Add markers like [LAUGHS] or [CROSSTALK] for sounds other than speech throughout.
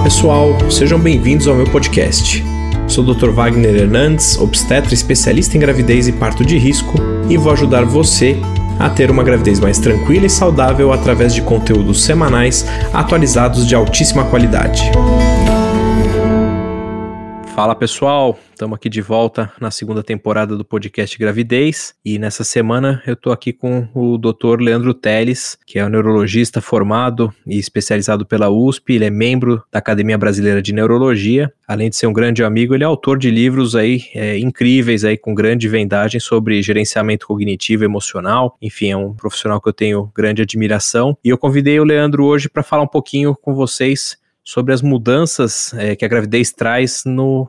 Olá pessoal, sejam bem-vindos ao meu podcast. Sou o Dr. Wagner Hernandes, obstetra especialista em gravidez e parto de risco, e vou ajudar você a ter uma gravidez mais tranquila e saudável através de conteúdos semanais atualizados de altíssima qualidade. Fala pessoal, estamos aqui de volta na segunda temporada do podcast Gravidez. E nessa semana eu estou aqui com o Dr. Leandro Teles, que é um neurologista formado e especializado pela USP, ele é membro da Academia Brasileira de Neurologia, além de ser um grande amigo, ele é autor de livros aí é, incríveis aí com grande vendagem sobre gerenciamento cognitivo emocional, enfim, é um profissional que eu tenho grande admiração. E eu convidei o Leandro hoje para falar um pouquinho com vocês sobre as mudanças é, que a gravidez traz no,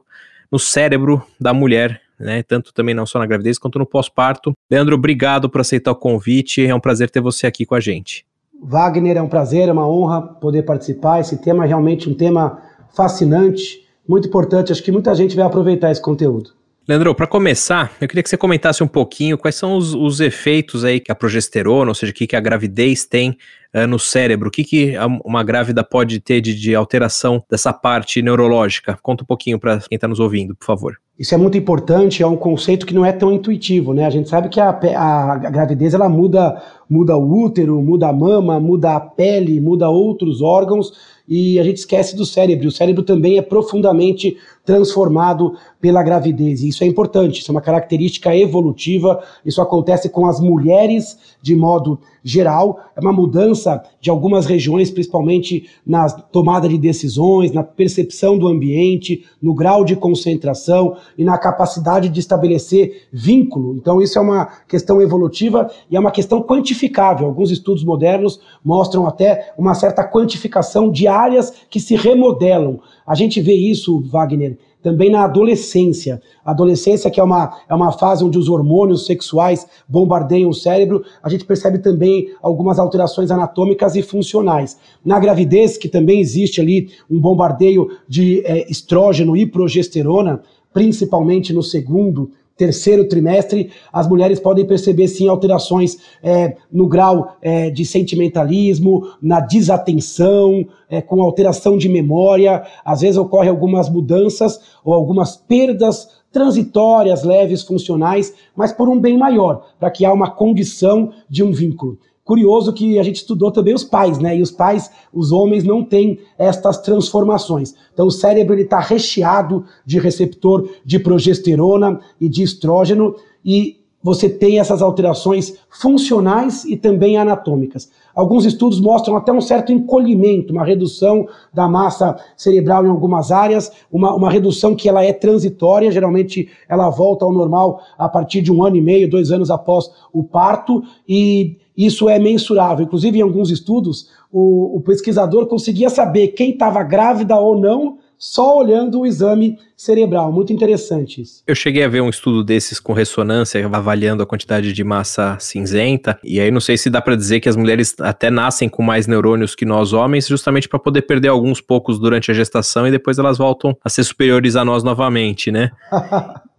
no cérebro da mulher, né? Tanto também não só na gravidez quanto no pós-parto. Leandro, obrigado por aceitar o convite. É um prazer ter você aqui com a gente. Wagner, é um prazer, é uma honra poder participar. Esse tema é realmente um tema fascinante, muito importante. Acho que muita gente vai aproveitar esse conteúdo. Leandro, para começar, eu queria que você comentasse um pouquinho quais são os, os efeitos aí que a progesterona, ou seja, o que, que a gravidez tem uh, no cérebro, o que, que uma grávida pode ter de, de alteração dessa parte neurológica. Conta um pouquinho para quem está nos ouvindo, por favor. Isso é muito importante, é um conceito que não é tão intuitivo, né? A gente sabe que a, a, gravidez ela muda, muda o útero, muda a mama, muda a pele, muda outros órgãos e a gente esquece do cérebro. O cérebro também é profundamente transformado pela gravidez. E isso é importante, isso é uma característica evolutiva, isso acontece com as mulheres de modo geral, é uma mudança de algumas regiões, principalmente na tomada de decisões, na percepção do ambiente, no grau de concentração e na capacidade de estabelecer vínculo. Então, isso é uma questão evolutiva e é uma questão quantificável. Alguns estudos modernos mostram até uma certa quantificação de áreas que se remodelam. A gente vê isso, Wagner, também na adolescência. Adolescência, que é uma, é uma fase onde os hormônios sexuais bombardeiam o cérebro, a gente percebe também algumas alterações anatômicas e funcionais. Na gravidez, que também existe ali um bombardeio de é, estrógeno e progesterona, principalmente no segundo terceiro trimestre, as mulheres podem perceber sim alterações é, no grau é, de sentimentalismo, na desatenção, é, com alteração de memória. Às vezes ocorrem algumas mudanças ou algumas perdas transitórias, leves, funcionais, mas por um bem maior, para que há uma condição de um vínculo. Curioso que a gente estudou também os pais, né? E os pais, os homens, não têm estas transformações. Então o cérebro está recheado de receptor de progesterona e de estrógeno e você tem essas alterações funcionais e também anatômicas. Alguns estudos mostram até um certo encolhimento, uma redução da massa cerebral em algumas áreas, uma, uma redução que ela é transitória, geralmente ela volta ao normal a partir de um ano e meio, dois anos após o parto, e isso é mensurável. Inclusive, em alguns estudos, o, o pesquisador conseguia saber quem estava grávida ou não só olhando o exame cerebral. Muito interessante isso. Eu cheguei a ver um estudo desses com ressonância, avaliando a quantidade de massa cinzenta, e aí não sei se dá para dizer que as mulheres até nascem com mais neurônios que nós homens, justamente para poder perder alguns poucos durante a gestação e depois elas voltam a ser superiores a nós novamente, né? [LAUGHS]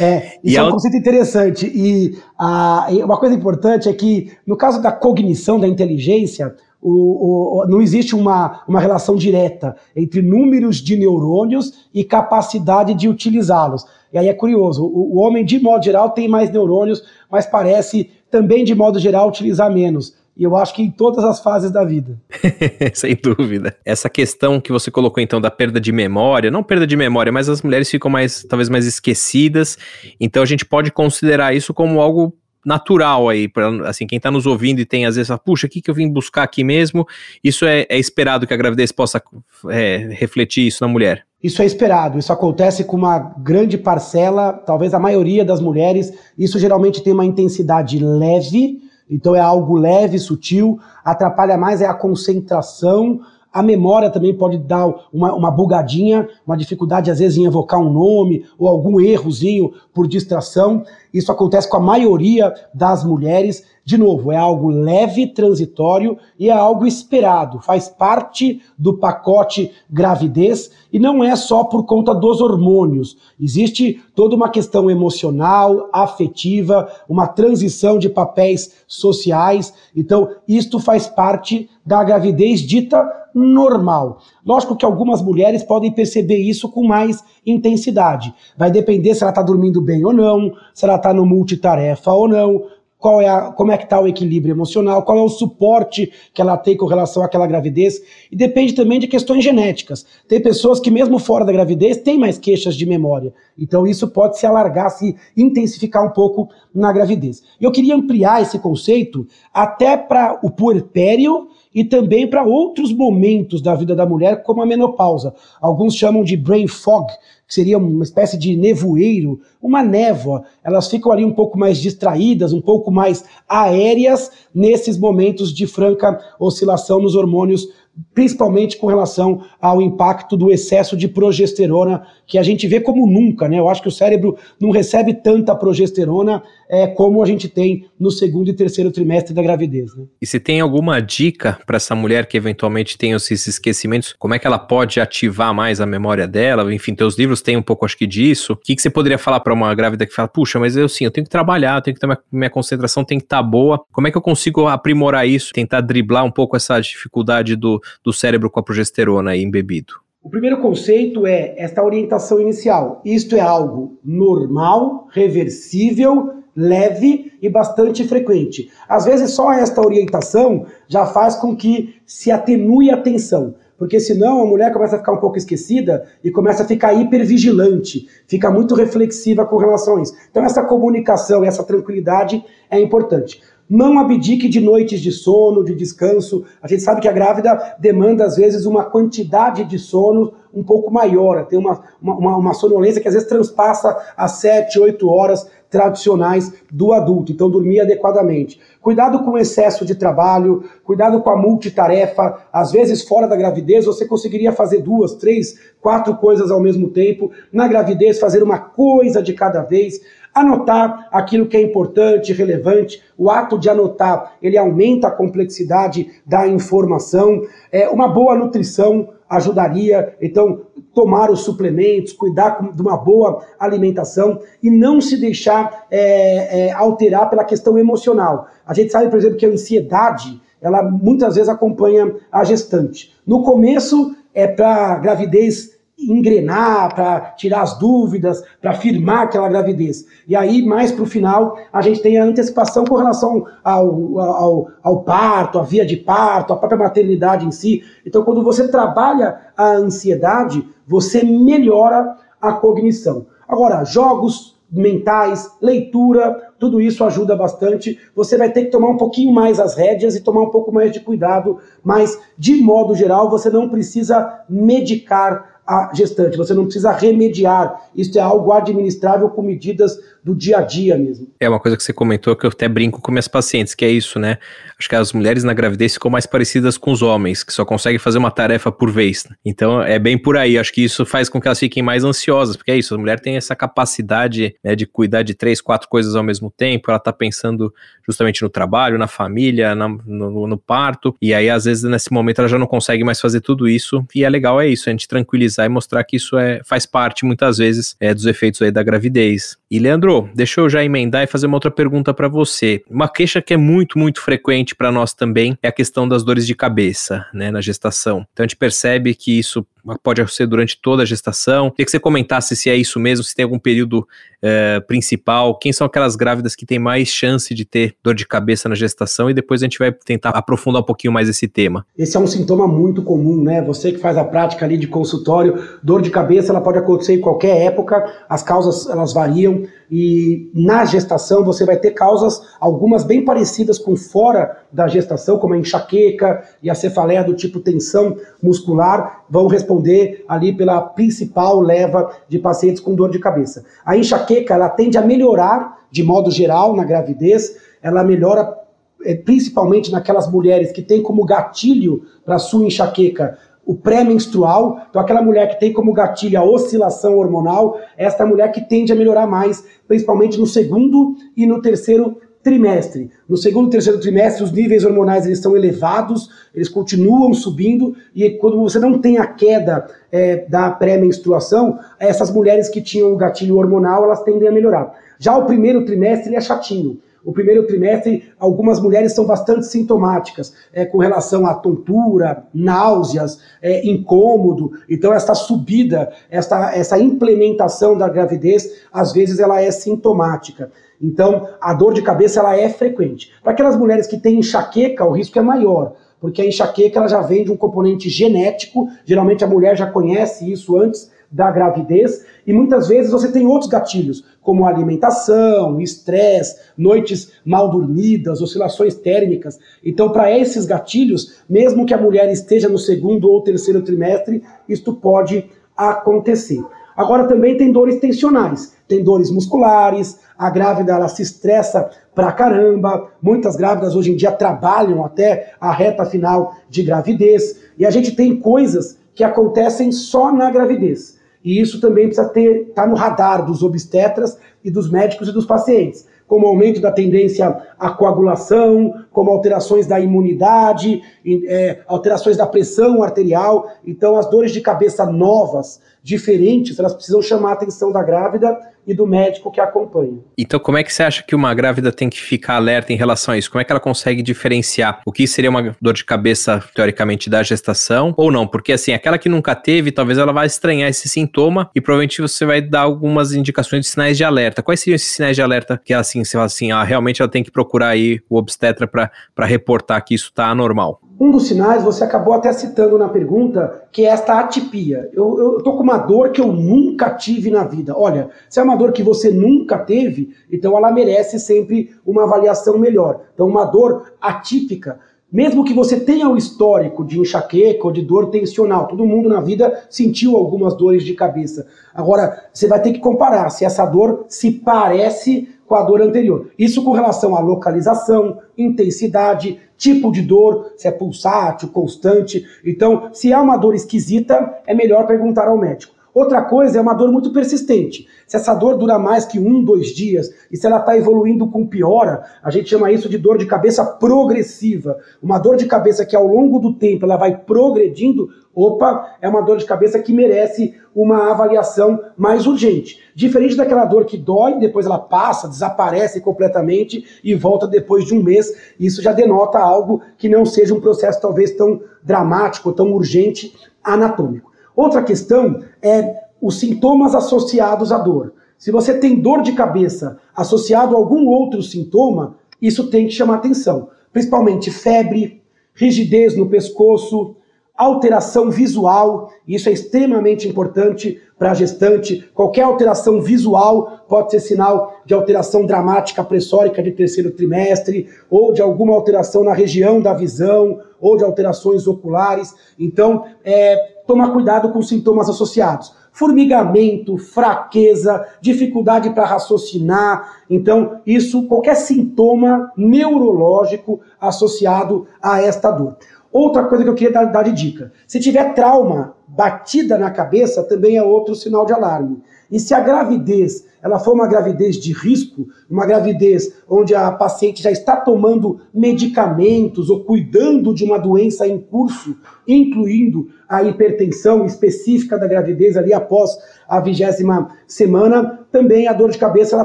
é, [LAUGHS] isso é um conceito interessante. E a, uma coisa importante é que, no caso da cognição, da inteligência, o, o, não existe uma, uma relação direta entre números de neurônios e capacidade de utilizá-los. E aí é curioso, o, o homem, de modo geral, tem mais neurônios, mas parece também, de modo geral, utilizar menos. E eu acho que em todas as fases da vida. [LAUGHS] Sem dúvida. Essa questão que você colocou então da perda de memória, não perda de memória, mas as mulheres ficam mais, talvez mais esquecidas. Então a gente pode considerar isso como algo natural aí, para assim, quem está nos ouvindo e tem às vezes, puxa, o que, que eu vim buscar aqui mesmo? Isso é, é esperado que a gravidez possa é, refletir isso na mulher? Isso é esperado, isso acontece com uma grande parcela, talvez a maioria das mulheres. Isso geralmente tem uma intensidade leve, então é algo leve, sutil, atrapalha mais é a concentração, a memória também pode dar uma, uma bugadinha, uma dificuldade às vezes em evocar um nome ou algum errozinho por distração. Isso acontece com a maioria das mulheres. De novo, é algo leve, transitório e é algo esperado, faz parte do pacote gravidez e não é só por conta dos hormônios. Existe toda uma questão emocional, afetiva, uma transição de papéis sociais. Então, isto faz parte da gravidez dita normal. Lógico que algumas mulheres podem perceber isso com mais intensidade. Vai depender se ela está dormindo bem ou não, se ela está no multitarefa ou não, qual é a, como é que está o equilíbrio emocional, qual é o suporte que ela tem com relação àquela gravidez, e depende também de questões genéticas. Tem pessoas que mesmo fora da gravidez têm mais queixas de memória, então isso pode se alargar, se intensificar um pouco na gravidez. Eu queria ampliar esse conceito até para o puerpério e também para outros momentos da vida da mulher, como a menopausa. Alguns chamam de brain fog, que seria uma espécie de nevoeiro, uma névoa. Elas ficam ali um pouco mais distraídas, um pouco mais aéreas nesses momentos de franca oscilação nos hormônios principalmente com relação ao impacto do excesso de progesterona, que a gente vê como nunca, né? Eu acho que o cérebro não recebe tanta progesterona é, como a gente tem no segundo e terceiro trimestre da gravidez. Né? E se tem alguma dica para essa mulher que eventualmente tem esses esquecimentos, como é que ela pode ativar mais a memória dela? Enfim, teus livros têm um pouco, acho que, disso. O que, que você poderia falar para uma grávida que fala, puxa, mas eu sim, eu tenho que trabalhar, eu tenho que ter minha, minha concentração tem que estar tá boa. Como é que eu consigo aprimorar isso, tentar driblar um pouco essa dificuldade do, do cérebro com a progesterona aí embebido? O primeiro conceito é esta orientação inicial. Isto é algo normal, reversível, leve e bastante frequente. Às vezes só esta orientação já faz com que se atenue a tensão, porque senão a mulher começa a ficar um pouco esquecida e começa a ficar hipervigilante, fica muito reflexiva com isso. Então essa comunicação, essa tranquilidade é importante. Não abdique de noites de sono, de descanso. A gente sabe que a grávida demanda, às vezes, uma quantidade de sono um pouco maior. Tem uma, uma, uma sonolência que às vezes transpassa as 7, 8 horas tradicionais do adulto. Então, dormir adequadamente. Cuidado com o excesso de trabalho, cuidado com a multitarefa. Às vezes, fora da gravidez, você conseguiria fazer duas, três, quatro coisas ao mesmo tempo. Na gravidez, fazer uma coisa de cada vez anotar aquilo que é importante, relevante. O ato de anotar, ele aumenta a complexidade da informação. É, uma boa nutrição ajudaria, então, tomar os suplementos, cuidar de uma boa alimentação e não se deixar é, é, alterar pela questão emocional. A gente sabe, por exemplo, que a ansiedade, ela muitas vezes acompanha a gestante. No começo, é para gravidez engrenar, para tirar as dúvidas, para firmar aquela gravidez. E aí, mais para o final, a gente tem a antecipação com relação ao, ao, ao parto, à via de parto, à própria maternidade em si. Então, quando você trabalha a ansiedade, você melhora a cognição. Agora, jogos mentais, leitura, tudo isso ajuda bastante. Você vai ter que tomar um pouquinho mais as rédeas e tomar um pouco mais de cuidado, mas de modo geral, você não precisa medicar a gestante, você não precisa remediar. Isso é algo administrável com medidas do dia a dia mesmo. É uma coisa que você comentou que eu até brinco com minhas pacientes, que é isso, né? Acho que as mulheres na gravidez ficam mais parecidas com os homens, que só conseguem fazer uma tarefa por vez. Então é bem por aí. Acho que isso faz com que elas fiquem mais ansiosas, porque é isso, a mulher tem essa capacidade né, de cuidar de três, quatro coisas ao mesmo tempo, ela tá pensando justamente no trabalho, na família, na, no, no parto, e aí às vezes nesse momento ela já não consegue mais fazer tudo isso, e é legal é isso, a gente tranquilizar e mostrar que isso é, faz parte muitas vezes é, dos efeitos aí da gravidez. E Leandro, deixa eu já emendar e fazer uma outra pergunta para você. Uma queixa que é muito, muito frequente para nós também é a questão das dores de cabeça, né, na gestação. Então a gente percebe que isso pode ser durante toda a gestação. Queria que você comentasse se é isso mesmo, se tem algum período é, principal, quem são aquelas grávidas que têm mais chance de ter dor de cabeça na gestação e depois a gente vai tentar aprofundar um pouquinho mais esse tema. Esse é um sintoma muito comum, né? Você que faz a prática ali de consultório, dor de cabeça, ela pode acontecer em qualquer época, as causas elas variam e na gestação você vai ter causas, algumas bem parecidas com fora da gestação, como a enxaqueca e a cefaleia do tipo tensão muscular, vão responder ali pela principal leva de pacientes com dor de cabeça. A enxaqueca, ela tende a melhorar de modo geral na gravidez, ela melhora eh, principalmente naquelas mulheres que têm como gatilho para sua enxaqueca o pré-menstrual, então aquela mulher que tem como gatilho a oscilação hormonal, esta mulher que tende a melhorar mais, principalmente no segundo e no terceiro trimestre. No segundo e terceiro trimestre, os níveis hormonais eles estão elevados, eles continuam subindo, e quando você não tem a queda é, da pré-menstruação, essas mulheres que tinham o gatilho hormonal, elas tendem a melhorar. Já o primeiro trimestre ele é chatinho. O primeiro trimestre, algumas mulheres são bastante sintomáticas, é, com relação à tontura, náuseas, é, incômodo. Então, essa subida, essa, essa implementação da gravidez, às vezes ela é sintomática. Então, a dor de cabeça ela é frequente. Para aquelas mulheres que têm enxaqueca, o risco é maior, porque a enxaqueca ela já vem de um componente genético, geralmente a mulher já conhece isso antes da gravidez, e muitas vezes você tem outros gatilhos, como alimentação, estresse, noites mal dormidas, oscilações térmicas. Então, para esses gatilhos, mesmo que a mulher esteja no segundo ou terceiro trimestre, isto pode acontecer. Agora também tem dores tensionais, tem dores musculares, a grávida ela se estressa pra caramba, muitas grávidas hoje em dia trabalham até a reta final de gravidez, e a gente tem coisas que acontecem só na gravidez. E isso também precisa estar tá no radar dos obstetras e dos médicos e dos pacientes, como aumento da tendência à coagulação, como alterações da imunidade, é, alterações da pressão arterial. Então, as dores de cabeça novas, diferentes, elas precisam chamar a atenção da grávida e do médico que acompanha. Então, como é que você acha que uma grávida tem que ficar alerta em relação a isso? Como é que ela consegue diferenciar o que seria uma dor de cabeça, teoricamente, da gestação ou não? Porque, assim, aquela que nunca teve, talvez ela vá estranhar esse sintoma e provavelmente você vai dar algumas indicações de sinais de alerta. Quais seriam esses sinais de alerta que, assim, você fala assim, ah, realmente ela tem que procurar aí o obstetra para reportar que isso está anormal? Um dos sinais, você acabou até citando na pergunta, que é esta atipia. Eu, eu tô com uma dor que eu nunca tive na vida. Olha, se é uma dor que você nunca teve, então ela merece sempre uma avaliação melhor. Então, uma dor atípica, mesmo que você tenha o histórico de enxaqueca ou de dor tensional, todo mundo na vida sentiu algumas dores de cabeça. Agora, você vai ter que comparar se essa dor se parece com a dor anterior. Isso com relação à localização, intensidade, tipo de dor, se é pulsátil, constante. Então, se é uma dor esquisita, é melhor perguntar ao médico. Outra coisa é uma dor muito persistente. Se essa dor dura mais que um, dois dias, e se ela está evoluindo com piora, a gente chama isso de dor de cabeça progressiva. Uma dor de cabeça que ao longo do tempo ela vai progredindo, opa, é uma dor de cabeça que merece uma avaliação mais urgente. Diferente daquela dor que dói, depois ela passa, desaparece completamente e volta depois de um mês. Isso já denota algo que não seja um processo talvez tão dramático, tão urgente anatômico. Outra questão é os sintomas associados à dor. Se você tem dor de cabeça associado a algum outro sintoma, isso tem que chamar atenção. Principalmente febre, rigidez no pescoço, alteração visual, isso é extremamente importante para a gestante. Qualquer alteração visual pode ser sinal de alteração dramática pressórica de terceiro trimestre, ou de alguma alteração na região da visão, ou de alterações oculares. Então, é, tomar cuidado com sintomas associados. Formigamento, fraqueza, dificuldade para raciocinar. Então, isso, qualquer sintoma neurológico associado a esta dor. Outra coisa que eu queria dar, dar de dica: se tiver trauma, batida na cabeça, também é outro sinal de alarme. E se a gravidez ela for uma gravidez de risco, uma gravidez onde a paciente já está tomando medicamentos ou cuidando de uma doença em curso, incluindo a hipertensão específica da gravidez ali após a vigésima semana, também a dor de cabeça ela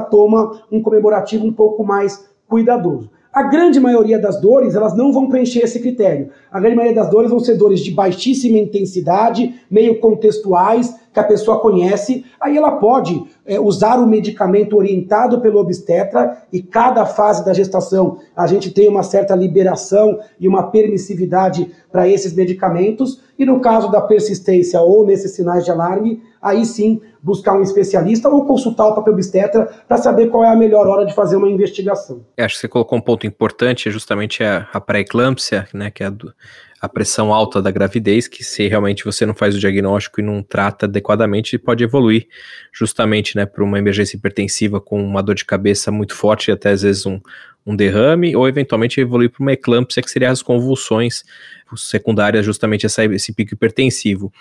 toma um comemorativo um pouco mais cuidadoso. A grande maioria das dores, elas não vão preencher esse critério. A grande maioria das dores vão ser dores de baixíssima intensidade, meio contextuais, que a pessoa conhece. Aí ela pode é, usar o medicamento orientado pelo obstetra e cada fase da gestação a gente tem uma certa liberação e uma permissividade para esses medicamentos. E no caso da persistência ou nesses sinais de alarme, aí sim buscar um especialista ou consultar o próprio obstetra para saber qual é a melhor hora de fazer uma investigação. Eu acho que você colocou um ponto importante, é justamente a, a pré-eclâmpsia, né, que é a, do, a pressão alta da gravidez, que se realmente você não faz o diagnóstico e não trata adequadamente, pode evoluir justamente né, para uma emergência hipertensiva com uma dor de cabeça muito forte e até às vezes um, um derrame, ou eventualmente evoluir para uma eclâmpsia, que seria as convulsões secundárias, justamente essa, esse pico hipertensivo.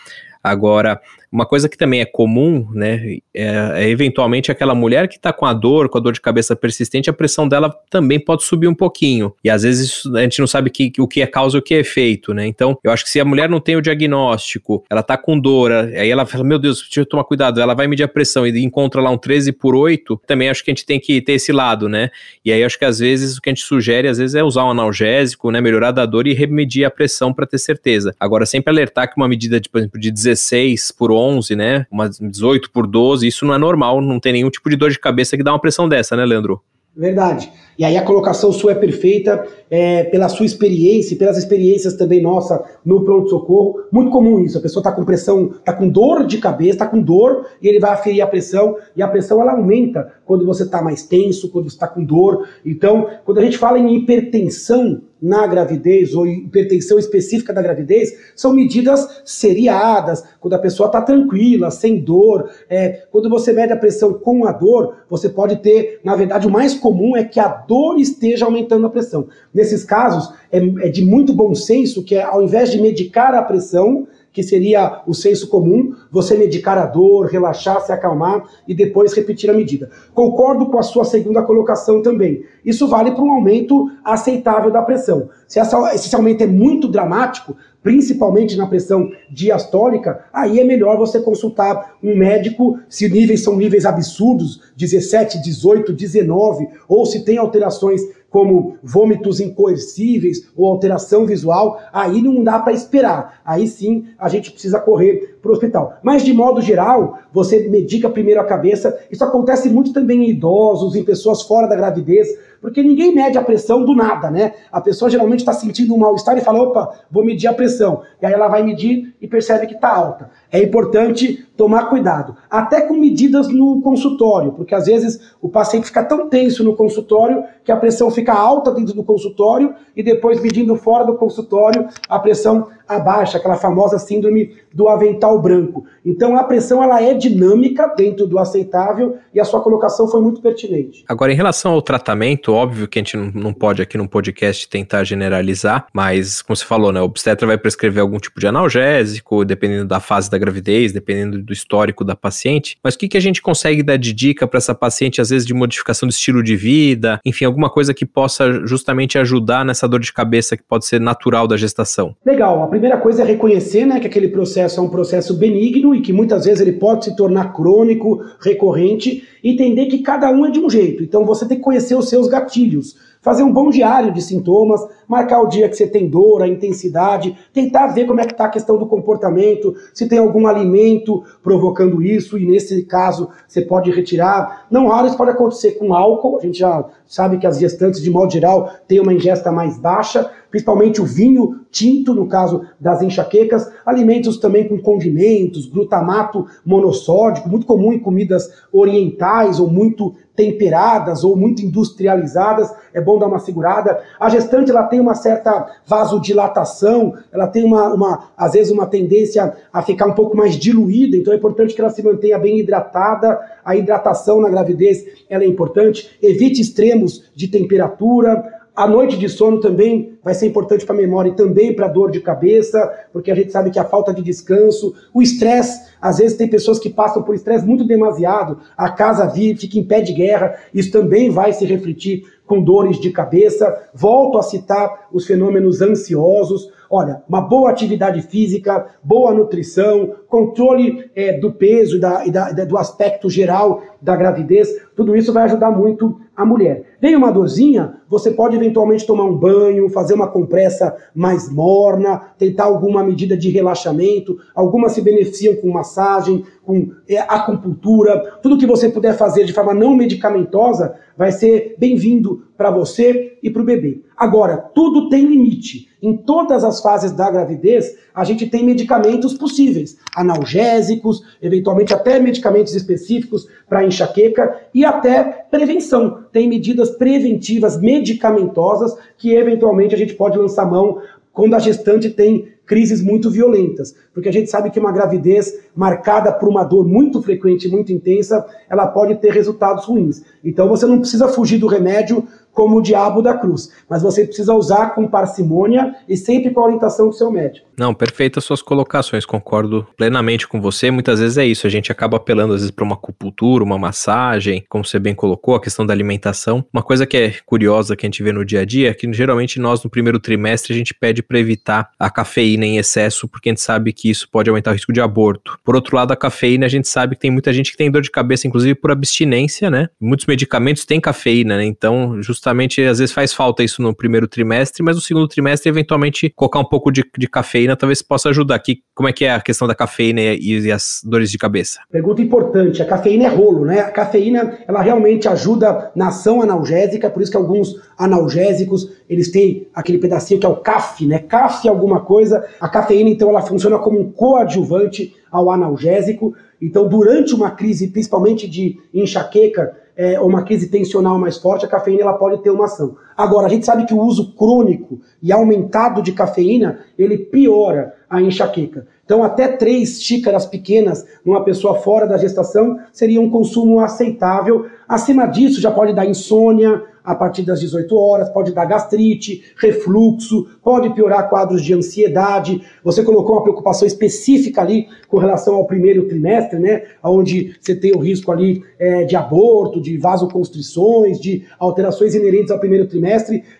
Agora, Uma coisa que também é comum, né, é, é eventualmente aquela mulher que está com a dor, com a dor de cabeça persistente, a pressão dela também pode subir um pouquinho. E às vezes a gente não sabe que, o que é causa e o que é efeito, né? Então, eu acho que se a mulher não tem o diagnóstico, ela tá com dor, aí ela fala, meu Deus, deixa eu tomar cuidado, ela vai medir a pressão e encontra lá um 13 por 8, também acho que a gente tem que ter esse lado, né? E aí acho que às vezes o que a gente sugere, às vezes, é usar um analgésico, né? Melhorar da dor e remedir a pressão para ter certeza. Agora, sempre alertar que uma medida, de, por exemplo, de 16 por 11, né? Uma 18 por 12, isso não é normal, não tem nenhum tipo de dor de cabeça que dá uma pressão dessa, né, Leandro? Verdade. E aí a colocação sua é perfeita é, pela sua experiência e pelas experiências também nossa no pronto-socorro. Muito comum isso. A pessoa está com pressão, está com dor de cabeça, está com dor e ele vai aferir a pressão e a pressão ela aumenta quando você está mais tenso, quando está com dor. Então, quando a gente fala em hipertensão na gravidez ou hipertensão específica da gravidez, são medidas seriadas, quando a pessoa está tranquila, sem dor. É, quando você mede a pressão com a dor, você pode ter, na verdade, o mais comum é que a dor esteja aumentando a pressão. Nesses casos, é, é de muito bom senso que, ao invés de medicar a pressão, que seria o senso comum, você medicar a dor, relaxar, se acalmar e depois repetir a medida. Concordo com a sua segunda colocação também. Isso vale para um aumento aceitável da pressão. Se, essa, esse aumento é muito dramático, principalmente na pressão diastólica, aí é melhor você consultar um médico se níveis são níveis absurdos, 17, 18, 19, ou se tem alterações como vômitos incoercíveis ou alteração visual, aí não dá para esperar. Aí sim a gente precisa correr para o hospital. Mas de modo geral, você medica primeiro a cabeça. Isso acontece muito também em idosos, em pessoas fora da gravidez, porque ninguém mede a pressão do nada, né? A pessoa geralmente está sentindo um mal-estar e fala: opa, vou medir a pressão. E aí ela vai medir e percebe que está alta. É importante tomar cuidado, até com medidas no consultório, porque às vezes o paciente fica tão tenso no consultório que a pressão fica alta dentro do consultório e depois medindo fora do consultório a pressão abaixa, aquela famosa síndrome do avental branco. Então a pressão ela é dinâmica dentro do aceitável e a sua colocação foi muito pertinente. Agora, em relação ao tratamento, óbvio que a gente não pode aqui no podcast tentar generalizar, mas como você falou, né, o obstetra vai prescrever algum tipo de analgésico, dependendo da fase da gravidez, dependendo do histórico da paciente. Mas o que, que a gente consegue dar de dica para essa paciente, às vezes de modificação do estilo de vida, enfim, alguma coisa que possa justamente ajudar nessa dor de cabeça que pode ser natural da gestação? Legal. A primeira coisa é reconhecer né, que aquele processo é um processo benigno e que muitas vezes ele pode se tornar crônico, recorrente, e entender que cada um é de um jeito. Então você tem que conhecer os seus gatilhos fazer um bom diário de sintomas, marcar o dia que você tem dor, a intensidade, tentar ver como é que está a questão do comportamento, se tem algum alimento provocando isso, e nesse caso você pode retirar. Não raro isso pode acontecer com álcool, a gente já sabe que as gestantes, de modo geral, têm uma ingesta mais baixa, principalmente o vinho tinto, no caso das enxaquecas, alimentos também com condimentos, glutamato monossódico, muito comum em comidas orientais ou muito temperadas ou muito industrializadas, é bom dar uma segurada. A gestante ela tem uma certa vasodilatação, ela tem uma, uma, às vezes uma tendência a ficar um pouco mais diluída, então é importante que ela se mantenha bem hidratada. A hidratação na gravidez ela é importante. Evite extremos de temperatura. A noite de sono também vai ser importante para a memória e também para a dor de cabeça, porque a gente sabe que a falta de descanso, o estresse, às vezes tem pessoas que passam por estresse muito demasiado, a casa vive, fica em pé de guerra, isso também vai se refletir com dores de cabeça. Volto a citar os fenômenos ansiosos. Olha, uma boa atividade física, boa nutrição, controle é, do peso e, da, e da, do aspecto geral da gravidez, tudo isso vai ajudar muito a mulher. Vem uma dorzinha, você pode eventualmente tomar um banho, fazer uma compressa mais morna, tentar alguma medida de relaxamento. Algumas se beneficiam com massagem, com é, acupuntura. Tudo que você puder fazer de forma não medicamentosa vai ser bem-vindo para você e para o bebê. Agora, tudo tem limite. Em todas as fases da gravidez, a gente tem medicamentos possíveis, analgésicos, eventualmente até medicamentos específicos para enxaqueca e até prevenção. Tem medidas preventivas medicamentosas que eventualmente a gente pode lançar mão quando a gestante tem crises muito violentas, porque a gente sabe que uma gravidez marcada por uma dor muito frequente, muito intensa, ela pode ter resultados ruins. Então você não precisa fugir do remédio como o diabo da cruz. Mas você precisa usar com parcimônia e sempre com a orientação do seu médico. Não, perfeitas suas colocações, concordo plenamente com você. Muitas vezes é isso, a gente acaba apelando às vezes para uma acupuntura, uma massagem, como você bem colocou, a questão da alimentação. Uma coisa que é curiosa que a gente vê no dia a dia é que geralmente nós no primeiro trimestre a gente pede para evitar a cafeína em excesso, porque a gente sabe que isso pode aumentar o risco de aborto. Por outro lado, a cafeína a gente sabe que tem muita gente que tem dor de cabeça, inclusive por abstinência, né? Muitos medicamentos têm cafeína, né? Então, justamente, às vezes faz falta isso no primeiro trimestre, mas no segundo trimestre, eventualmente, colocar um pouco de, de cafeína talvez possa ajudar. Aqui, como é que é a questão da cafeína e, e as dores de cabeça? Pergunta importante. A cafeína é rolo, né? A cafeína, ela realmente ajuda na ação analgésica, por isso que alguns analgésicos, eles têm aquele pedacinho que é o CAF, né? CAF alguma coisa. A cafeína, então, ela funciona como um coadjuvante ao analgésico. Então, durante uma crise, principalmente de enxaqueca, é, ou uma crise tensional mais forte, a cafeína ela pode ter uma ação. Agora, a gente sabe que o uso crônico e aumentado de cafeína, ele piora a enxaqueca. Então, até três xícaras pequenas numa pessoa fora da gestação seria um consumo aceitável. Acima disso, já pode dar insônia, a partir das 18 horas, pode dar gastrite, refluxo, pode piorar quadros de ansiedade. Você colocou uma preocupação específica ali com relação ao primeiro trimestre, né? Onde você tem o risco ali é, de aborto, de vasoconstrições, de alterações inerentes ao primeiro trimestre.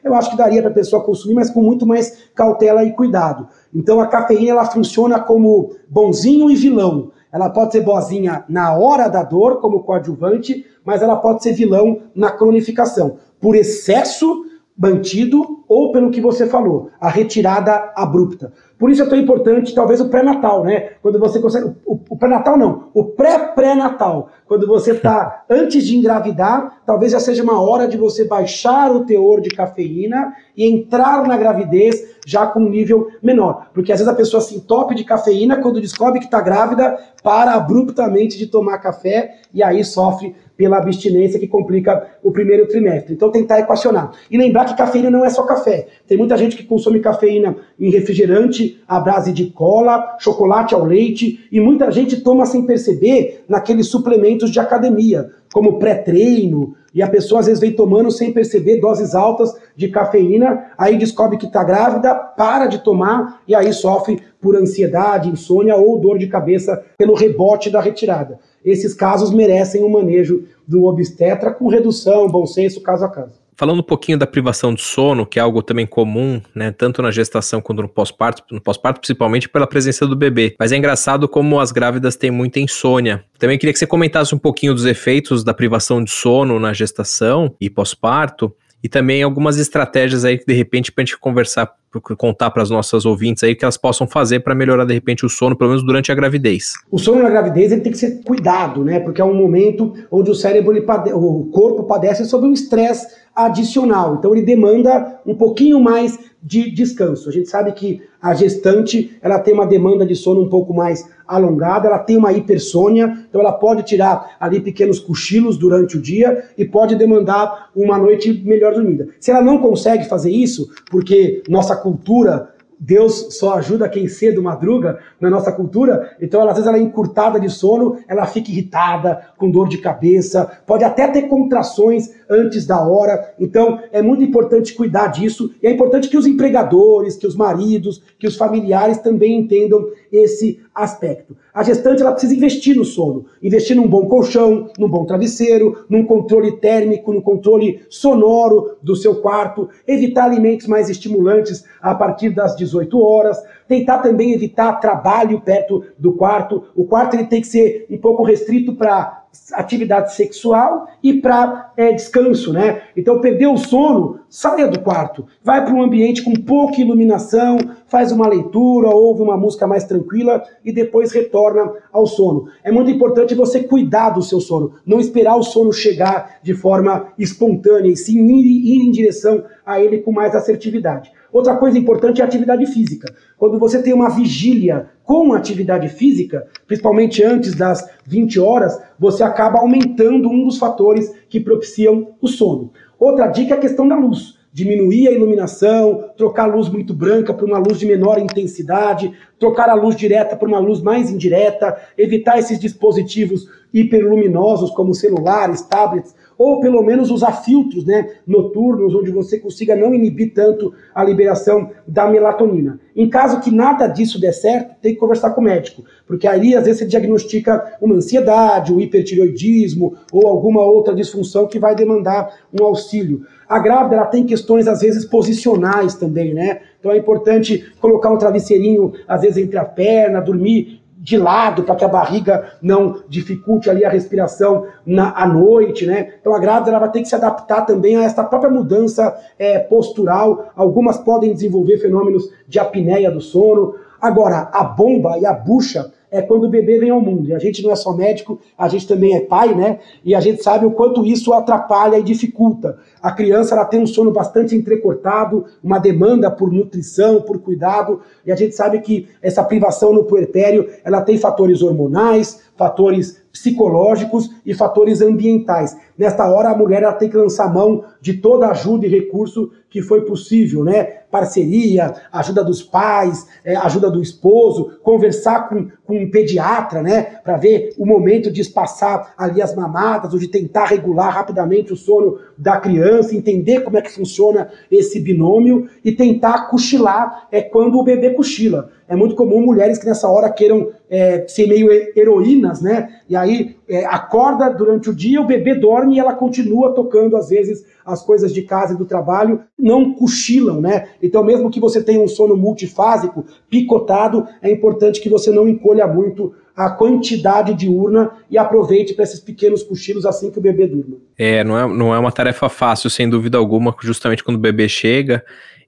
Eu acho que daria para a pessoa consumir, mas com muito mais cautela e cuidado. Então a cafeína ela funciona como bonzinho e vilão. Ela pode ser boazinha na hora da dor, como coadjuvante, mas ela pode ser vilão na cronificação por excesso mantido ou pelo que você falou, a retirada abrupta. Por isso é tão importante, talvez, o pré-natal, né? Quando você consegue. O, o pré-natal não, o pré-pré-natal. Quando você está antes de engravidar, talvez já seja uma hora de você baixar o teor de cafeína e entrar na gravidez já com um nível menor. Porque às vezes a pessoa se entope de cafeína, quando descobre que está grávida, para abruptamente de tomar café e aí sofre pela abstinência que complica o primeiro trimestre. Então tentar equacionar. E lembrar que cafeína não é só café. Tem muita gente que consome cafeína em refrigerante à base de cola, chocolate ao leite, e muita gente toma sem perceber naqueles suplementos de academia, como pré-treino, e a pessoa às vezes vem tomando sem perceber doses altas de cafeína, aí descobre que está grávida, para de tomar e aí sofre por ansiedade, insônia ou dor de cabeça pelo rebote da retirada esses casos merecem um manejo do obstetra com redução, bom senso, caso a caso. Falando um pouquinho da privação de sono, que é algo também comum, né, tanto na gestação quanto no pós-parto, no pós-parto principalmente pela presença do bebê. Mas é engraçado como as grávidas têm muita insônia. Também queria que você comentasse um pouquinho dos efeitos da privação de sono na gestação e pós-parto, e também algumas estratégias aí que de repente para a gente conversar contar para as nossas ouvintes aí que elas possam fazer para melhorar de repente o sono, pelo menos durante a gravidez? O sono na gravidez ele tem que ser cuidado, né? Porque é um momento onde o cérebro, ele pade... o corpo padece sobre um estresse adicional. Então ele demanda um pouquinho mais de descanso. A gente sabe que a gestante ela tem uma demanda de sono um pouco mais alongada, ela tem uma hipersônia, então ela pode tirar ali pequenos cochilos durante o dia e pode demandar uma noite melhor dormida. Se ela não consegue fazer isso, porque nossa cultura Deus só ajuda quem cedo madruga na nossa cultura, então ela, às vezes ela é encurtada de sono, ela fica irritada, com dor de cabeça, pode até ter contrações antes da hora. Então é muito importante cuidar disso e é importante que os empregadores, que os maridos, que os familiares também entendam esse aspecto. A gestante ela precisa investir no sono, investir num bom colchão, num bom travesseiro, num controle térmico, num controle sonoro do seu quarto, evitar alimentos mais estimulantes a partir das 18 horas, tentar também evitar trabalho perto do quarto. O quarto ele tem que ser um pouco restrito para atividade sexual e para é, descanso, né? Então, perdeu o sono, saia do quarto, vai para um ambiente com pouca iluminação, faz uma leitura, ouve uma música mais tranquila e depois retorna ao sono. É muito importante você cuidar do seu sono, não esperar o sono chegar de forma espontânea e sim ir, ir em direção a ele com mais assertividade. Outra coisa importante é a atividade física. Quando você tem uma vigília com atividade física, principalmente antes das 20 horas, você acaba aumentando um dos fatores que propiciam o sono. Outra dica é a questão da luz. Diminuir a iluminação, trocar a luz muito branca por uma luz de menor intensidade, trocar a luz direta por uma luz mais indireta, evitar esses dispositivos hiperluminosos como celulares, tablets ou pelo menos usar filtros né, noturnos, onde você consiga não inibir tanto a liberação da melatonina. Em caso que nada disso der certo, tem que conversar com o médico, porque aí às vezes você diagnostica uma ansiedade, um hipertireoidismo ou alguma outra disfunção que vai demandar um auxílio. A grávida ela tem questões às vezes posicionais também, né? Então é importante colocar um travesseirinho às vezes entre a perna, dormir de lado para que a barriga não dificulte ali a respiração na, à noite, né? Então a grávida ela vai ter que se adaptar também a essa própria mudança é, postural. Algumas podem desenvolver fenômenos de apneia do sono. Agora, a bomba e a bucha é quando o bebê vem ao mundo. E a gente não é só médico, a gente também é pai, né? E a gente sabe o quanto isso atrapalha e dificulta. A criança ela tem um sono bastante entrecortado, uma demanda por nutrição, por cuidado, e a gente sabe que essa privação no puerpério, ela tem fatores hormonais, fatores psicológicos e fatores ambientais. Nesta hora, a mulher ela tem que lançar mão de toda ajuda e recurso que foi possível, né? Parceria, ajuda dos pais, é, ajuda do esposo, conversar com, com um pediatra, né? Para ver o momento de espaçar ali as mamadas, ou de tentar regular rapidamente o sono da criança, entender como é que funciona esse binômio e tentar cochilar é quando o bebê cochila. É muito comum mulheres que nessa hora queiram é, ser meio heroínas, né? E aí é, acorda durante o dia, o bebê dorme e ela continua tocando, às vezes, as coisas de casa e do trabalho, não cochilam, né? Então, mesmo que você tenha um sono multifásico, picotado, é importante que você não encolha muito a quantidade diurna e aproveite para esses pequenos cochilos assim que o bebê durma. É, não é, não é uma tarefa fácil, sem dúvida alguma, justamente quando o bebê chega.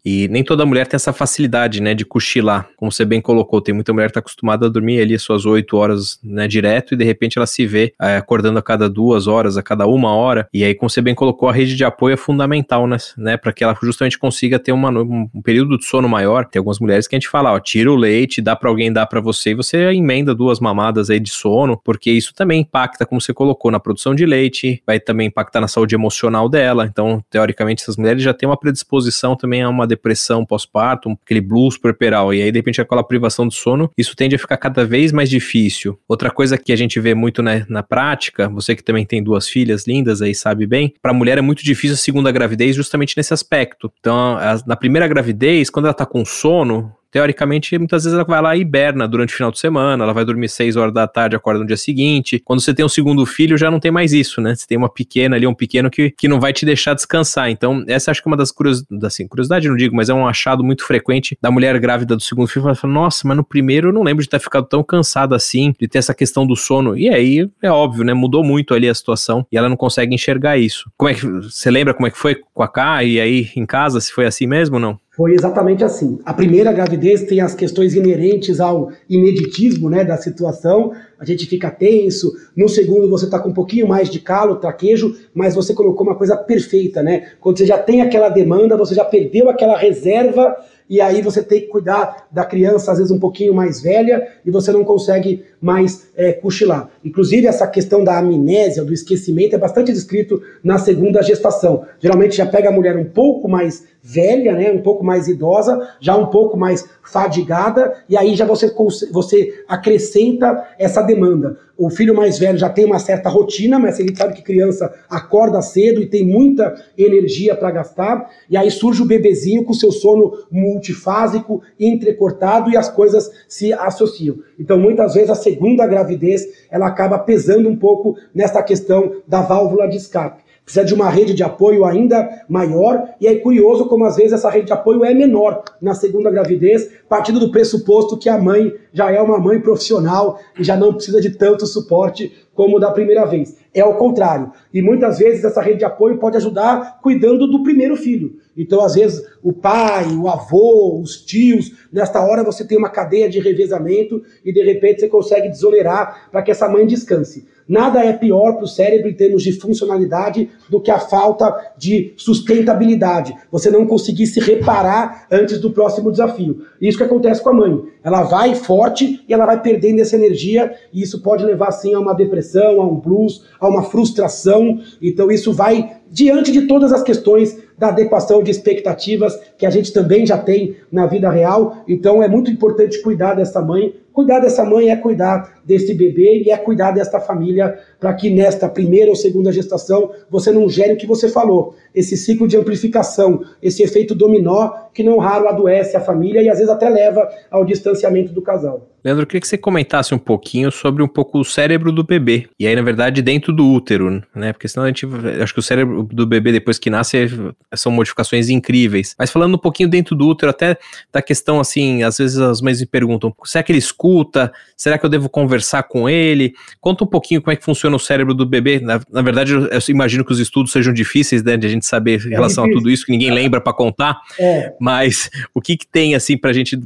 E nem toda mulher tem essa facilidade, né, de cochilar, como você bem colocou. Tem muita mulher que está acostumada a dormir ali suas oito horas, né, direto, e de repente ela se vê é, acordando a cada duas horas, a cada uma hora. E aí, como você bem colocou, a rede de apoio é fundamental, né, né para que ela justamente consiga ter uma, um período de sono maior. Tem algumas mulheres que a gente fala, ó, tira o leite, dá para alguém dar para você, e você emenda duas mamadas aí de sono, porque isso também impacta, como você colocou, na produção de leite, vai também impactar na saúde emocional dela. Então, teoricamente, essas mulheres já têm uma predisposição também a uma depressão pós-parto, aquele blues puerperal, e aí de repente aquela privação do sono, isso tende a ficar cada vez mais difícil. Outra coisa que a gente vê muito na prática, você que também tem duas filhas lindas aí sabe bem, para a mulher é muito difícil a segunda gravidez justamente nesse aspecto. Então, a, na primeira gravidez, quando ela tá com sono, teoricamente, muitas vezes ela vai lá e hiberna durante o final de semana, ela vai dormir 6 horas da tarde, acorda no dia seguinte. Quando você tem um segundo filho, já não tem mais isso, né? Você tem uma pequena ali, um pequeno que, que não vai te deixar descansar. Então, essa acho que é uma das curiosidades, assim, curiosidade não digo, mas é um achado muito frequente da mulher grávida do segundo filho, ela fala, nossa, mas no primeiro eu não lembro de ter ficado tão cansada assim, de ter essa questão do sono. E aí, é óbvio, né? Mudou muito ali a situação e ela não consegue enxergar isso. Como é que, você lembra como é que foi com a K e aí em casa, se foi assim mesmo ou não? Foi exatamente assim. A primeira gravidez tem as questões inerentes ao ineditismo né, da situação, a gente fica tenso. No segundo, você está com um pouquinho mais de calo, traquejo, mas você colocou uma coisa perfeita, né? Quando você já tem aquela demanda, você já perdeu aquela reserva e aí você tem que cuidar da criança, às vezes um pouquinho mais velha, e você não consegue mais é, cochilar. Inclusive, essa questão da amnésia, do esquecimento, é bastante descrito na segunda gestação. Geralmente já pega a mulher um pouco mais velha, né, um pouco mais idosa, já um pouco mais fadigada, e aí já você, você acrescenta essa demanda. O filho mais velho já tem uma certa rotina, mas ele sabe que criança acorda cedo e tem muita energia para gastar, e aí surge o bebezinho com seu sono multifásico, entrecortado, e as coisas se associam. Então, muitas vezes, a segunda gravidez ela acaba pesando um pouco nessa questão da válvula de escape precisa de uma rede de apoio ainda maior, e é curioso como às vezes essa rede de apoio é menor na segunda gravidez, partindo do pressuposto que a mãe já é uma mãe profissional e já não precisa de tanto suporte como da primeira vez. É o contrário. E muitas vezes essa rede de apoio pode ajudar cuidando do primeiro filho. Então, às vezes, o pai, o avô, os tios, nesta hora você tem uma cadeia de revezamento e de repente você consegue desonerar para que essa mãe descanse. Nada é pior para o cérebro em termos de funcionalidade do que a falta de sustentabilidade. Você não conseguir se reparar antes do próximo desafio. Isso que acontece com a mãe. Ela vai forte e ela vai perdendo essa energia e isso pode levar sim a uma depressão, a um blues, a uma frustração. Então isso vai diante de todas as questões da adequação de expectativas que a gente também já tem na vida real. Então é muito importante cuidar dessa mãe Cuidar dessa mãe é cuidar desse bebê e é cuidar desta família para que nesta primeira ou segunda gestação você não gere o que você falou, esse ciclo de amplificação, esse efeito dominó que não raro adoece a família e às vezes até leva ao distanciamento do casal. Leandro, eu queria que você comentasse um pouquinho sobre um pouco o cérebro do bebê. E aí, na verdade, dentro do útero, né? Porque senão a gente. Acho que o cérebro do bebê, depois que nasce, são modificações incríveis. Mas falando um pouquinho dentro do útero, até da questão assim, às vezes as mães me perguntam: será que ele escuta? Será que eu devo conversar com ele? Conta um pouquinho como é que funciona o cérebro do bebê. Na, na verdade, eu, eu, imagino que os estudos sejam difíceis, né? De a gente saber em é relação a tudo isso, que ninguém lembra para contar. É. Mas o que, que tem, assim, para a gente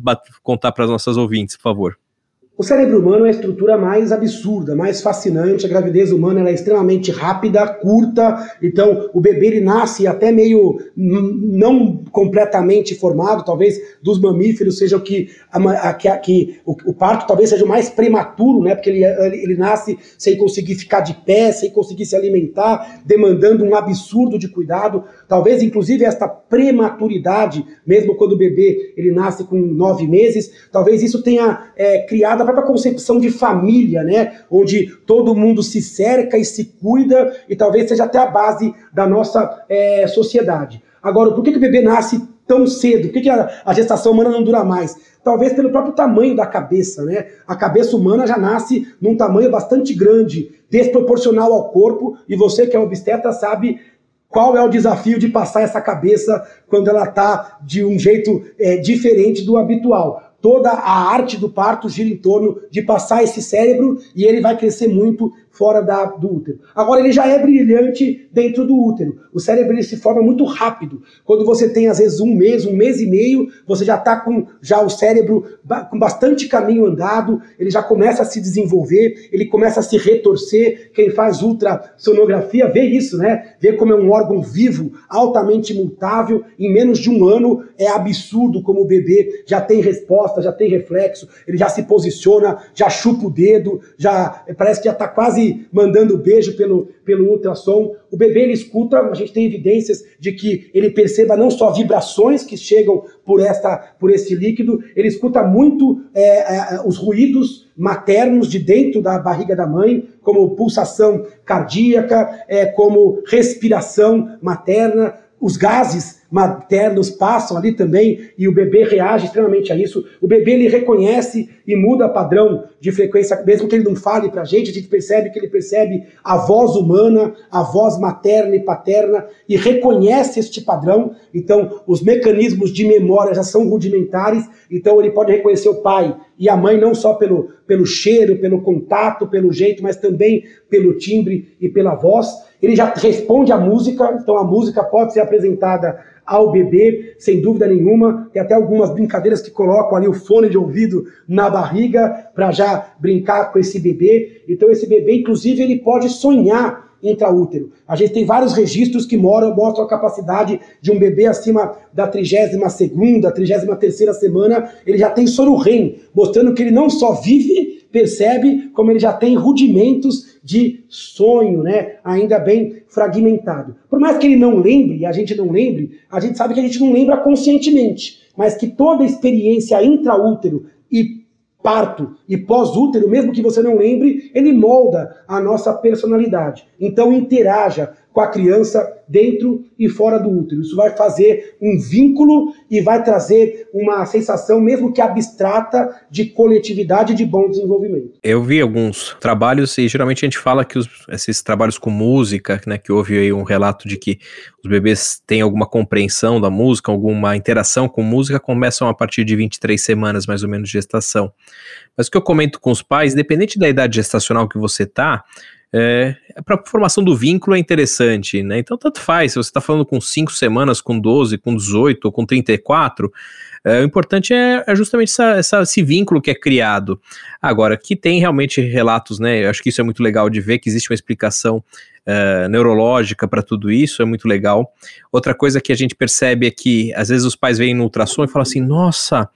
contar para as nossas ouvintes, por favor? O cérebro humano é a estrutura mais absurda, mais fascinante. A gravidez humana é extremamente rápida, curta. Então, o bebê ele nasce até meio não completamente formado. Talvez dos mamíferos seja o que, a, a, que o, o, parto talvez seja o mais prematuro, né? Porque ele, ele nasce sem conseguir ficar de pé, sem conseguir se alimentar, demandando um absurdo de cuidado. Talvez, inclusive, esta prematuridade, mesmo quando o bebê ele nasce com nove meses, talvez isso tenha é, criado a própria concepção de família, né? Onde todo mundo se cerca e se cuida, e talvez seja até a base da nossa é, sociedade. Agora, por que, que o bebê nasce tão cedo? Por que, que a, a gestação humana não dura mais? Talvez pelo próprio tamanho da cabeça, né? A cabeça humana já nasce num tamanho bastante grande, desproporcional ao corpo, e você que é obstetra sabe qual é o desafio de passar essa cabeça quando ela está de um jeito é, diferente do habitual toda a arte do parto gira em torno de passar esse cérebro e ele vai crescer muito fora da, do útero. Agora, ele já é brilhante dentro do útero. O cérebro ele se forma muito rápido. Quando você tem, às vezes, um mês, um mês e meio, você já está com já o cérebro com bastante caminho andado, ele já começa a se desenvolver, ele começa a se retorcer. Quem faz ultrassonografia vê isso, né? Vê como é um órgão vivo, altamente mutável. Em menos de um ano, é absurdo como o bebê já tem resposta, já tem reflexo, ele já se posiciona, já chupa o dedo, já parece que já está quase quase mandando beijo pelo, pelo ultrassom. O bebê ele escuta, a gente tem evidências de que ele perceba não só vibrações que chegam por, esta, por esse líquido, ele escuta muito é, é, os ruídos maternos de dentro da barriga da mãe, como pulsação cardíaca, é, como respiração materna, os gases maternos passam ali também e o bebê reage extremamente a isso. O bebê ele reconhece e muda padrão de frequência, mesmo que ele não fale para a gente, a gente percebe que ele percebe a voz humana, a voz materna e paterna e reconhece este padrão. Então, os mecanismos de memória já são rudimentares, então ele pode reconhecer o pai e a mãe não só pelo, pelo cheiro, pelo contato, pelo jeito, mas também pelo timbre e pela voz. Ele já responde à música, então a música pode ser apresentada ao bebê, sem dúvida nenhuma. Tem até algumas brincadeiras que colocam ali o fone de ouvido na barriga para já brincar com esse bebê. Então esse bebê, inclusive, ele pode sonhar intraútero. A gente tem vários registros que moram, mostram a capacidade de um bebê acima da 32ª, 33ª semana, ele já tem sono REM, mostrando que ele não só vive, percebe, como ele já tem rudimentos de sonho, né? Ainda bem fragmentado. Por mais que ele não lembre, e a gente não lembre, a gente sabe que a gente não lembra conscientemente, mas que toda experiência intraútero e parto e pós-útero, mesmo que você não lembre, ele molda a nossa personalidade. Então interaja com a criança dentro e fora do útero. Isso vai fazer um vínculo e vai trazer uma sensação, mesmo que abstrata, de coletividade e de bom desenvolvimento. Eu vi alguns trabalhos e geralmente a gente fala que os, esses trabalhos com música, né, que houve aí um relato de que os bebês têm alguma compreensão da música, alguma interação com música, começam a partir de 23 semanas mais ou menos de gestação. Mas o que eu comento com os pais, independente da idade gestacional que você tá, é, para a formação do vínculo é interessante, né? Então, tanto faz, se você está falando com 5 semanas, com 12, com 18 ou com 34, é, o importante é, é justamente essa, essa, esse vínculo que é criado. Agora, que tem realmente relatos, né? Eu acho que isso é muito legal de ver, que existe uma explicação uh, neurológica para tudo isso, é muito legal. Outra coisa que a gente percebe é que às vezes os pais veem no ultrassom e falam assim: nossa,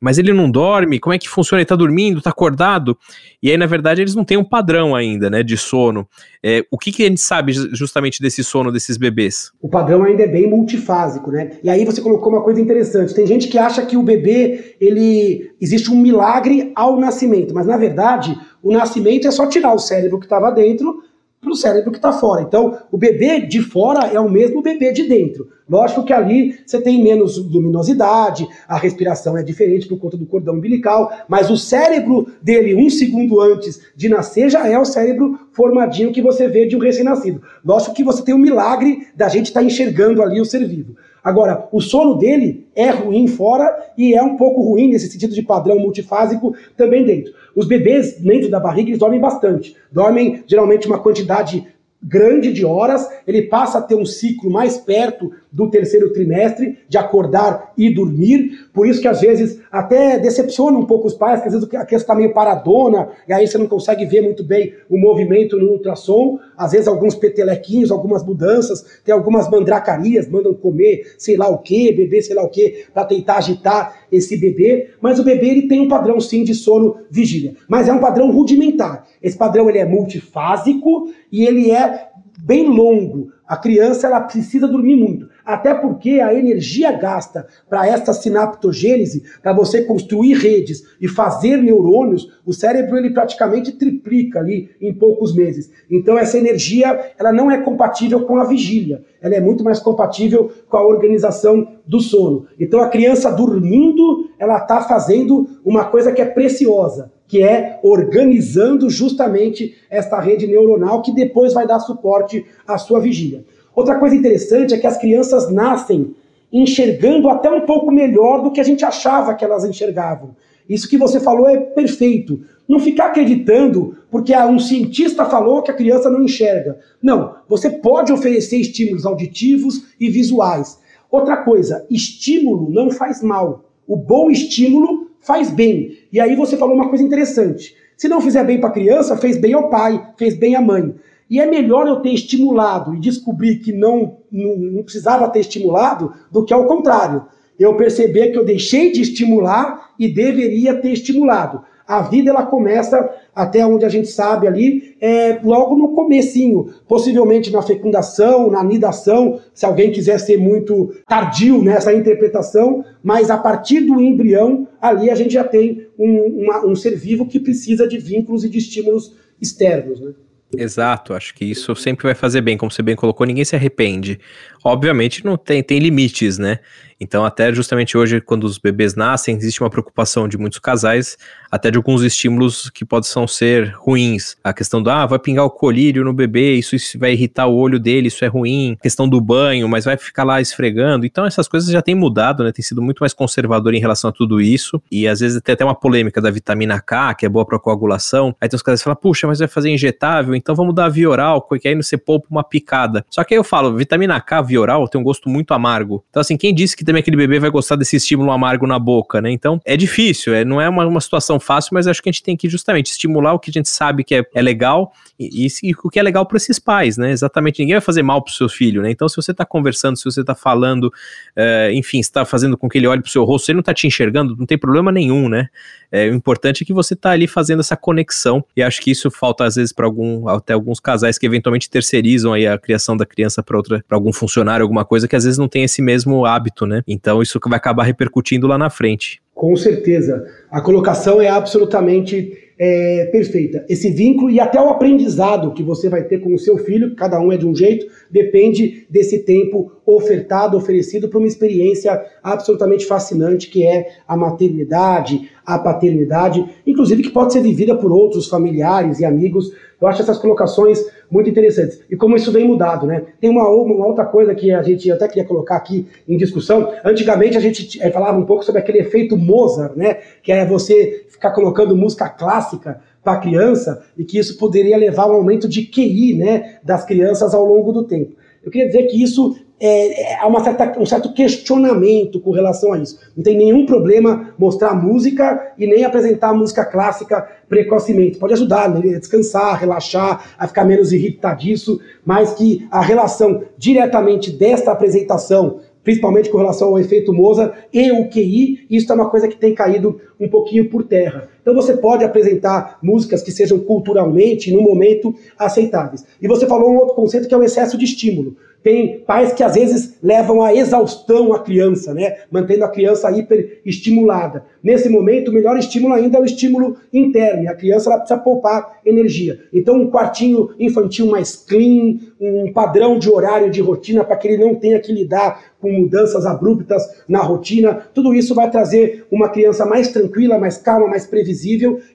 mas ele não dorme, como é que funciona? Ele tá dormindo, tá acordado? E aí, na verdade, eles não têm um padrão ainda, né, de sono. É, o que, que a gente sabe justamente desse sono desses bebês? O padrão ainda é bem multifásico, né? E aí você colocou uma coisa interessante. Tem gente que acha que o bebê, ele existe um milagre ao nascimento, mas na verdade, o nascimento é só tirar o cérebro que estava dentro para o cérebro que está fora. Então, o bebê de fora é o mesmo bebê de dentro. Lógico que ali você tem menos luminosidade, a respiração é diferente por conta do cordão umbilical, mas o cérebro dele, um segundo antes de nascer, já é o cérebro formadinho que você vê de um recém-nascido. Lógico que você tem o milagre da gente estar tá enxergando ali o ser vivo. Agora, o sono dele é ruim fora e é um pouco ruim nesse sentido de padrão multifásico também dentro. Os bebês dentro da barriga eles dormem bastante. Dormem geralmente uma quantidade grande de horas, ele passa a ter um ciclo mais perto do terceiro trimestre, de acordar e dormir, por isso que às vezes até decepciona um pouco os pais, que às vezes a criança está meio paradona, e aí você não consegue ver muito bem o movimento no ultrassom, às vezes alguns petelequinhos, algumas mudanças, tem algumas mandracarias, mandam comer sei lá o que, beber sei lá o que, para tentar agitar esse bebê, mas o bebê ele tem um padrão sim de sono vigília, mas é um padrão rudimentar, esse padrão ele é multifásico e ele é bem longo, a criança ela precisa dormir muito, até porque a energia gasta para essa sinaptogênese, para você construir redes e fazer neurônios, o cérebro ele praticamente triplica ali em poucos meses. Então essa energia ela não é compatível com a vigília, ela é muito mais compatível com a organização do sono. Então a criança dormindo, ela está fazendo uma coisa que é preciosa, que é organizando justamente esta rede neuronal que depois vai dar suporte à sua vigília. Outra coisa interessante é que as crianças nascem enxergando até um pouco melhor do que a gente achava que elas enxergavam. Isso que você falou é perfeito. Não ficar acreditando porque um cientista falou que a criança não enxerga. Não, você pode oferecer estímulos auditivos e visuais. Outra coisa, estímulo não faz mal. O bom estímulo faz bem. E aí você falou uma coisa interessante. Se não fizer bem para a criança, fez bem ao pai, fez bem à mãe. E é melhor eu ter estimulado e descobrir que não, não, não precisava ter estimulado do que ao contrário. Eu perceber que eu deixei de estimular e deveria ter estimulado. A vida ela começa até onde a gente sabe ali, é, logo no comecinho, possivelmente na fecundação, na nidação, se alguém quiser ser muito tardio nessa interpretação, mas a partir do embrião, ali a gente já tem um, uma, um ser vivo que precisa de vínculos e de estímulos externos. Né? Exato, acho que isso sempre vai fazer bem, como você bem colocou, ninguém se arrepende. Obviamente não tem, tem limites, né? Então, até justamente hoje, quando os bebês nascem, existe uma preocupação de muitos casais, até de alguns estímulos que possam ser ruins. A questão do, ah, vai pingar o colírio no bebê, isso, isso vai irritar o olho dele, isso é ruim. A questão do banho, mas vai ficar lá esfregando. Então, essas coisas já têm mudado, né? Tem sido muito mais conservador em relação a tudo isso. E às vezes tem até uma polêmica da vitamina K, que é boa para coagulação. Aí tem os casais que falam, puxa, mas vai fazer injetável, então vamos dar via oral, que aí você poupa uma picada. Só que aí eu falo, vitamina K via oral tem um gosto muito amargo. Então, assim, quem disse que também aquele bebê vai gostar desse estímulo amargo na boca, né? Então é difícil, é, não é uma, uma situação fácil, mas acho que a gente tem que justamente estimular o que a gente sabe que é, é legal e, e, e, o que é legal para esses pais, né? Exatamente, ninguém vai fazer mal para o seu filho, né? Então, se você está conversando, se você está falando, uh, enfim, está fazendo com que ele olhe para o seu rosto, ele não está te enxergando, não tem problema nenhum, né? É, o importante é que você está ali fazendo essa conexão e acho que isso falta às vezes para algum, até alguns casais que eventualmente terceirizam aí a criação da criança para outra, para algum funcionário, alguma coisa que às vezes não tem esse mesmo hábito, né? Então, isso vai acabar repercutindo lá na frente. Com certeza. A colocação é absolutamente é, perfeita. Esse vínculo e até o aprendizado que você vai ter com o seu filho, cada um é de um jeito, depende desse tempo ofertado, oferecido para uma experiência absolutamente fascinante que é a maternidade, a paternidade, inclusive que pode ser vivida por outros familiares e amigos. Eu acho essas colocações muito interessantes. E como isso vem mudado, né? Tem uma, uma outra coisa que a gente até queria colocar aqui em discussão. Antigamente a gente é, falava um pouco sobre aquele efeito Mozart, né? Que é você ficar colocando música clássica para criança e que isso poderia levar a um aumento de QI, né? Das crianças ao longo do tempo. Eu queria dizer que isso é, é, há uma certa, um certo questionamento com relação a isso. Não tem nenhum problema mostrar música e nem apresentar música clássica precocemente. Pode ajudar né, a descansar, relaxar, a ficar menos irritadiço, mas que a relação diretamente desta apresentação principalmente com relação ao efeito Mozart e o QI, isso é uma coisa que tem caído um pouquinho por terra. Então você pode apresentar músicas que sejam culturalmente, no momento, aceitáveis. E você falou um outro conceito que é o excesso de estímulo. Tem pais que às vezes levam à exaustão a criança, né? mantendo a criança hiperestimulada. Nesse momento, o melhor estímulo ainda é o estímulo interno. A criança ela precisa poupar energia. Então, um quartinho infantil mais clean, um padrão de horário, de rotina, para que ele não tenha que lidar com mudanças abruptas na rotina, tudo isso vai trazer uma criança mais tranquila, mais calma, mais previsível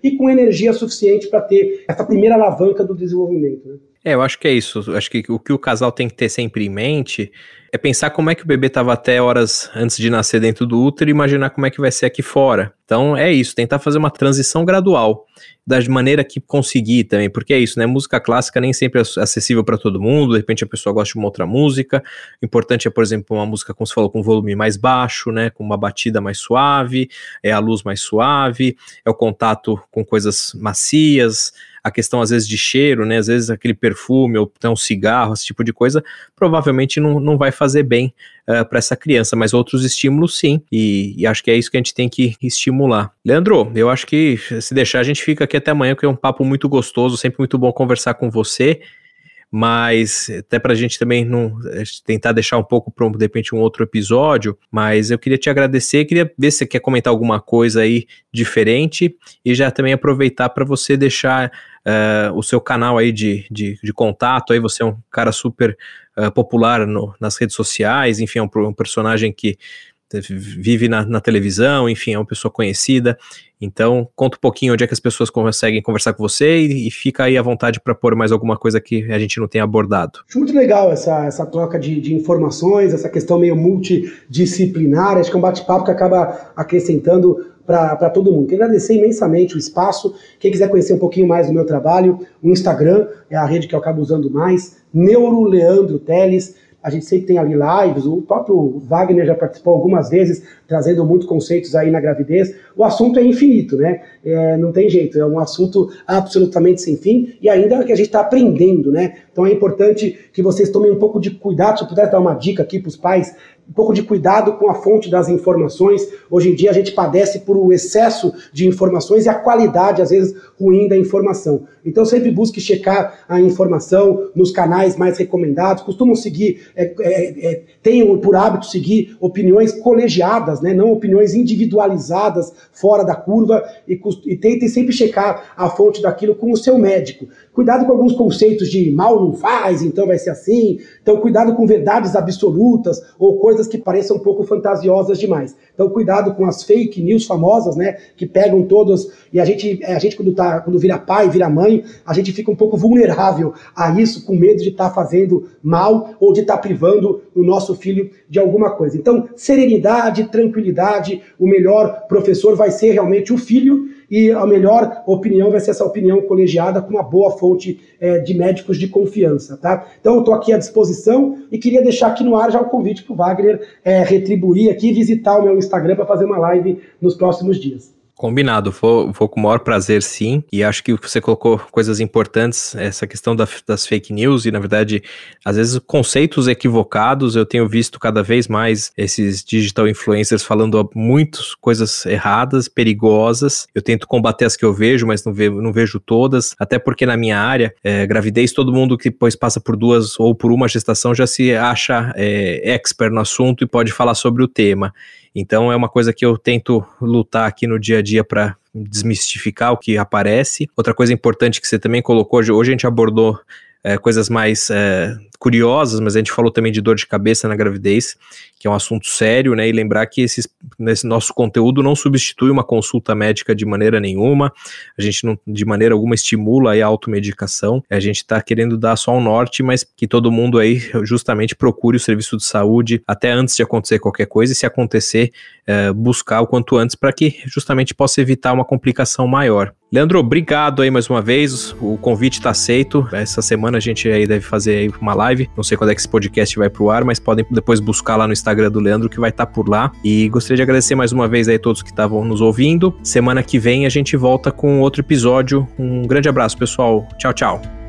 e com energia suficiente para ter essa primeira alavanca do desenvolvimento. Né? É, eu acho que é isso. acho que o que o casal tem que ter sempre em mente é pensar como é que o bebê estava até horas antes de nascer dentro do útero e imaginar como é que vai ser aqui fora. Então é isso, tentar fazer uma transição gradual, da maneira que conseguir também, porque é isso, né? Música clássica nem sempre é acessível para todo mundo, de repente a pessoa gosta de uma outra música. O importante é, por exemplo, uma música, como você falou, com volume mais baixo, né? Com uma batida mais suave, é a luz mais suave, é o contato com coisas macias a questão às vezes de cheiro, né? Às vezes aquele perfume ou então um cigarro, esse tipo de coisa, provavelmente não, não vai fazer bem uh, eh, para essa criança, mas outros estímulos sim, e, e, acho que é isso que a gente tem que estimular. Leandro, eu acho que se deixar a gente fica aqui até amanhã, porque é um papo muito gostoso, sempre muito bom conversar com você mas até para a gente também não tentar deixar um pouco para de repente um outro episódio, mas eu queria te agradecer, queria ver se você quer comentar alguma coisa aí diferente e já também aproveitar para você deixar uh, o seu canal aí de, de, de, contato, aí. Você é um cara super uh, popular no, nas redes sociais, enfim, é um, um personagem que vive na, na, televisão, enfim, é uma pessoa conhecida. Então, conta um pouquinho onde é que as pessoas conseguem conversar com você e, e fica aí à vontade para pôr mais alguma coisa que a gente não tenha abordado. Muito legal essa, essa troca de, de informações, essa questão meio multidisciplinar. Acho que é um bate-papo que acaba acrescentando para todo mundo. Quero agradecer imensamente o espaço. Quem quiser conhecer um pouquinho mais do meu trabalho, o Instagram é a rede que eu acabo usando mais, Neuro Leandro Teles. A gente sempre tem ali lives, o próprio Wagner já participou algumas vezes, trazendo muitos conceitos aí na gravidez. O assunto é infinito, né? É, não tem jeito, é um assunto absolutamente sem fim e ainda que a gente está aprendendo, né? Então é importante que vocês tomem um pouco de cuidado. Se eu puder dar uma dica aqui para os pais, um pouco de cuidado com a fonte das informações. Hoje em dia a gente padece por o excesso de informações e a qualidade, às vezes, ruim da informação. Então sempre busque checar a informação nos canais mais recomendados. Costumam seguir, é, é, é, tenham por hábito seguir opiniões colegiadas, né, não opiniões individualizadas fora da curva e, e tentem sempre checar a fonte daquilo com o seu médico. Cuidado com alguns conceitos de mal não faz, então vai ser assim. Então, cuidado com verdades absolutas ou coisas que pareçam um pouco fantasiosas demais. Então, cuidado com as fake news famosas, né? Que pegam todas. E a gente, a gente quando, tá, quando vira pai, vira mãe, a gente fica um pouco vulnerável a isso, com medo de estar tá fazendo mal ou de estar tá privando o nosso filho de alguma coisa. Então, serenidade, tranquilidade. O melhor professor vai ser realmente o filho e a melhor opinião vai ser essa opinião colegiada com uma boa fonte é, de médicos de confiança, tá? Então eu estou aqui à disposição e queria deixar aqui no ar já o convite para o Wagner é, retribuir aqui visitar o meu Instagram para fazer uma live nos próximos dias. Combinado, vou, vou com o maior prazer sim, e acho que você colocou coisas importantes, essa questão da, das fake news, e na verdade, às vezes conceitos equivocados, eu tenho visto cada vez mais esses digital influencers falando muitas coisas erradas, perigosas, eu tento combater as que eu vejo, mas não, ve, não vejo todas, até porque na minha área, é, gravidez, todo mundo que depois passa por duas ou por uma gestação já se acha é, expert no assunto e pode falar sobre o tema, então é uma coisa que eu tento lutar aqui no dia a dia para desmistificar o que aparece. Outra coisa importante que você também colocou hoje, a gente abordou é, coisas mais é, curiosas, mas a gente falou também de dor de cabeça na gravidez, que é um assunto sério, né? E lembrar que esses, nesse nosso conteúdo não substitui uma consulta médica de maneira nenhuma, a gente não de maneira alguma estimula a automedicação, a gente está querendo dar só um norte, mas que todo mundo aí justamente procure o serviço de saúde até antes de acontecer qualquer coisa, e se acontecer, é, buscar o quanto antes para que justamente possa evitar uma complicação maior. Leandro, obrigado aí mais uma vez. O convite está aceito. Essa semana a gente aí deve fazer aí uma live live. Não sei quando é que esse podcast vai pro ar, mas podem depois buscar lá no Instagram do Leandro que vai estar tá por lá. E gostaria de agradecer mais uma vez aí todos que estavam nos ouvindo. Semana que vem a gente volta com outro episódio. Um grande abraço, pessoal. Tchau, tchau.